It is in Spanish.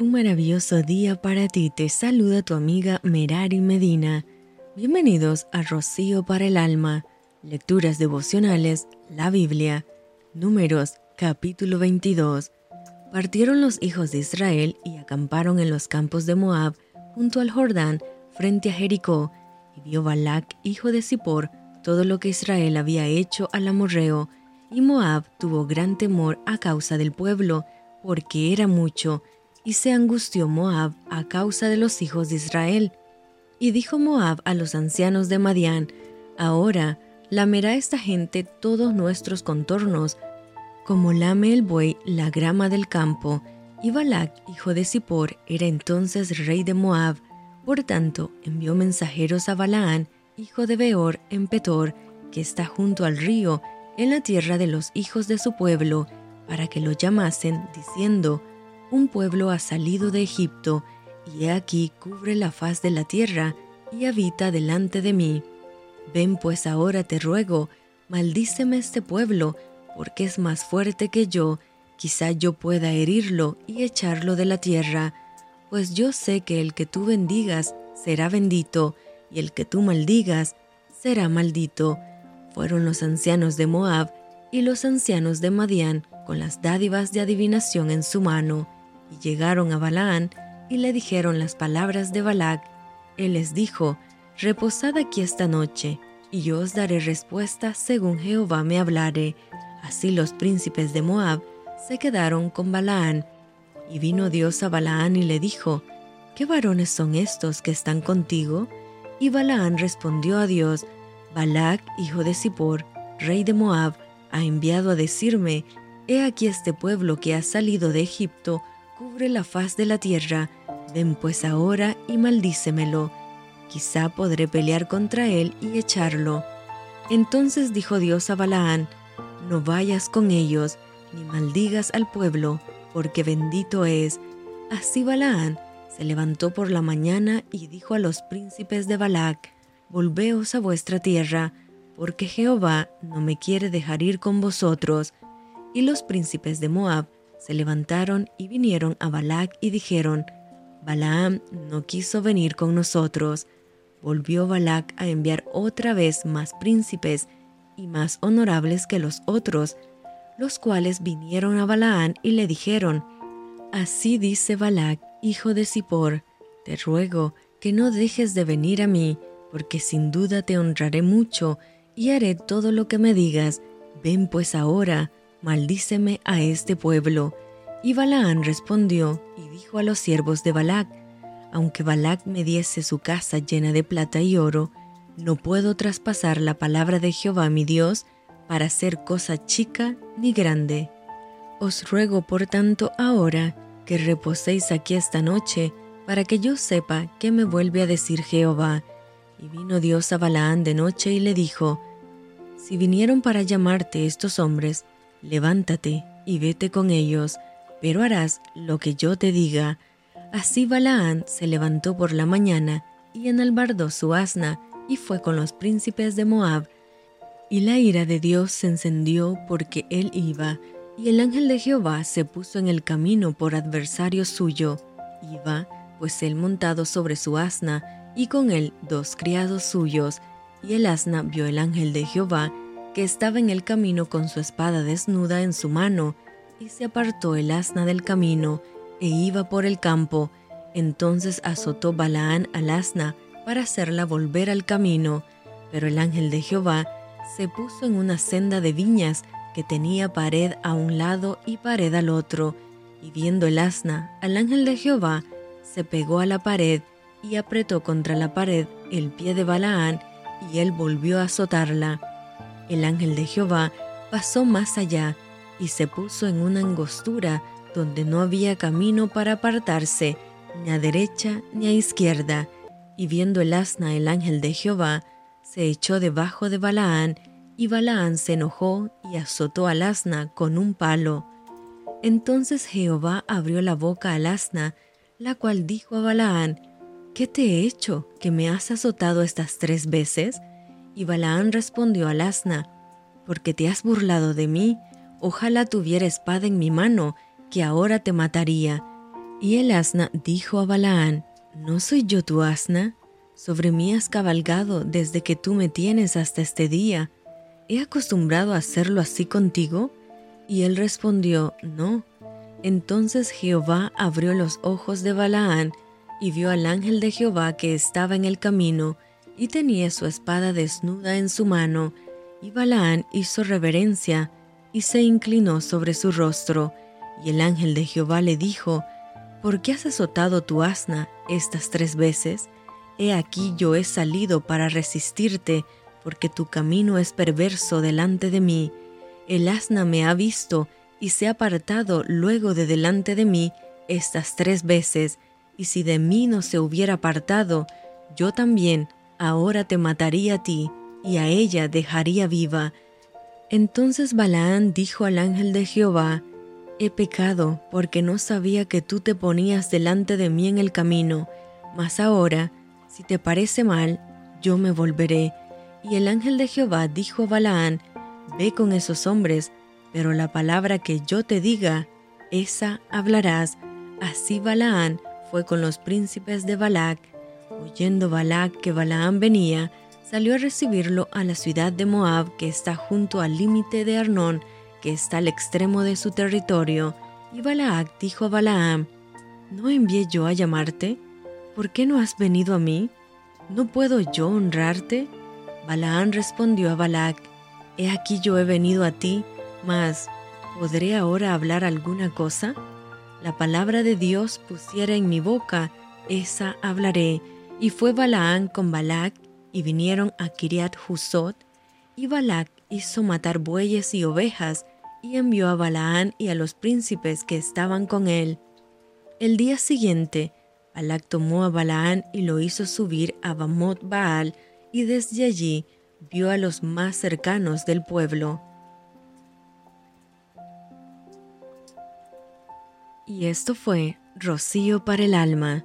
Un maravilloso día para ti. Te saluda tu amiga Merari Medina. Bienvenidos a Rocío para el Alma. Lecturas devocionales, la Biblia. Números, capítulo 22. Partieron los hijos de Israel y acamparon en los campos de Moab, junto al Jordán, frente a Jericó. Y vio Balac, hijo de Zippor, todo lo que Israel había hecho al amorreo. Y Moab tuvo gran temor a causa del pueblo, porque era mucho y se angustió Moab a causa de los hijos de Israel. Y dijo Moab a los ancianos de Madián, Ahora lamerá esta gente todos nuestros contornos, como lame el buey la grama del campo. Y Balac, hijo de Zippor, era entonces rey de Moab. Por tanto, envió mensajeros a Balaán, hijo de Beor, en Petor, que está junto al río, en la tierra de los hijos de su pueblo, para que lo llamasen, diciendo, un pueblo ha salido de Egipto, y he aquí cubre la faz de la tierra, y habita delante de mí. Ven pues ahora te ruego, maldíceme este pueblo, porque es más fuerte que yo, quizá yo pueda herirlo y echarlo de la tierra, pues yo sé que el que tú bendigas será bendito, y el que tú maldigas será maldito. Fueron los ancianos de Moab y los ancianos de Madián con las dádivas de adivinación en su mano y llegaron a Balaán y le dijeron las palabras de Balac. Él les dijo, Reposad aquí esta noche, y yo os daré respuesta según Jehová me hablare. Así los príncipes de Moab se quedaron con Balaán. Y vino Dios a Balaán y le dijo, ¿Qué varones son estos que están contigo? Y Balaán respondió a Dios, Balac, hijo de Zippor, rey de Moab, ha enviado a decirme, He aquí este pueblo que ha salido de Egipto, cubre la faz de la tierra, ven pues ahora y maldícemelo. Quizá podré pelear contra él y echarlo. Entonces dijo Dios a Balaán, no vayas con ellos, ni maldigas al pueblo, porque bendito es. Así Balaán se levantó por la mañana y dijo a los príncipes de Balac, Volveos a vuestra tierra, porque Jehová no me quiere dejar ir con vosotros. Y los príncipes de Moab se levantaron y vinieron a Balac y dijeron, Balaam no quiso venir con nosotros. Volvió Balac a enviar otra vez más príncipes y más honorables que los otros, los cuales vinieron a Balaam y le dijeron, Así dice Balac, hijo de Zippor, te ruego que no dejes de venir a mí, porque sin duda te honraré mucho y haré todo lo que me digas. Ven pues ahora, maldíceme a este pueblo. Y Balaán respondió y dijo a los siervos de Balac, aunque Balac me diese su casa llena de plata y oro, no puedo traspasar la palabra de Jehová mi Dios para hacer cosa chica ni grande. Os ruego por tanto ahora que reposéis aquí esta noche, para que yo sepa qué me vuelve a decir Jehová. Y vino Dios a Balaán de noche y le dijo, Si vinieron para llamarte estos hombres, levántate y vete con ellos, pero harás lo que yo te diga. Así Balaán se levantó por la mañana y enalbardó su asna y fue con los príncipes de Moab. Y la ira de Dios se encendió porque él iba, y el ángel de Jehová se puso en el camino por adversario suyo. Iba, pues él montado sobre su asna, y con él dos criados suyos, y el asna vio el ángel de Jehová, que estaba en el camino con su espada desnuda en su mano, y se apartó el asna del camino, e iba por el campo. Entonces azotó Balaán al asna para hacerla volver al camino, pero el ángel de Jehová se puso en una senda de viñas que tenía pared a un lado y pared al otro, y viendo el asna al ángel de Jehová, se pegó a la pared y apretó contra la pared el pie de Balaán, y él volvió a azotarla. El ángel de Jehová pasó más allá y se puso en una angostura donde no había camino para apartarse, ni a derecha ni a izquierda, y viendo el asna el ángel de Jehová, se echó debajo de Balaán, y Balaán se enojó y azotó al asna con un palo. Entonces Jehová abrió la boca al asna, la cual dijo a Balaán, ¿Qué te he hecho que me has azotado estas tres veces? Y Balaán respondió al asna, Porque te has burlado de mí, ojalá tuviera espada en mi mano, que ahora te mataría. Y el asna dijo a Balaán, ¿no soy yo tu asna? Sobre mí has cabalgado desde que tú me tienes hasta este día. ¿He acostumbrado a hacerlo así contigo? Y él respondió, No. Entonces Jehová abrió los ojos de Balaán y vio al ángel de Jehová que estaba en el camino y tenía su espada desnuda en su mano. Y Balaán hizo reverencia y se inclinó sobre su rostro. Y el ángel de Jehová le dijo, ¿Por qué has azotado tu asna estas tres veces? He aquí yo he salido para resistirte, porque tu camino es perverso delante de mí. El asna me ha visto y se ha apartado luego de delante de mí estas tres veces, y si de mí no se hubiera apartado, yo también ahora te mataría a ti, y a ella dejaría viva. Entonces Balaán dijo al ángel de Jehová, He pecado, porque no sabía que tú te ponías delante de mí en el camino, mas ahora, si te parece mal, yo me volveré. Y el ángel de Jehová dijo a Balaán, Ve con esos hombres, pero la palabra que yo te diga, esa hablarás. Así Balaán fue con los príncipes de Balac. Oyendo Balac que Balaán venía, salió a recibirlo a la ciudad de Moab que está junto al límite de Arnón, que está al extremo de su territorio, y Balac dijo a Balaam, ¿no envié yo a llamarte? ¿Por qué no has venido a mí? ¿No puedo yo honrarte? Balaam respondió a Balac, He aquí yo he venido a ti, mas ¿podré ahora hablar alguna cosa? La palabra de Dios pusiera en mi boca, esa hablaré. Y fue Balaam con Balac, y vinieron a Kiriat Husot, y Balac hizo matar bueyes y ovejas, y envió a Balaán y a los príncipes que estaban con él. El día siguiente, Balac tomó a Balaán y lo hizo subir a Bamot Baal, y desde allí vio a los más cercanos del pueblo. Y esto fue Rocío para el alma.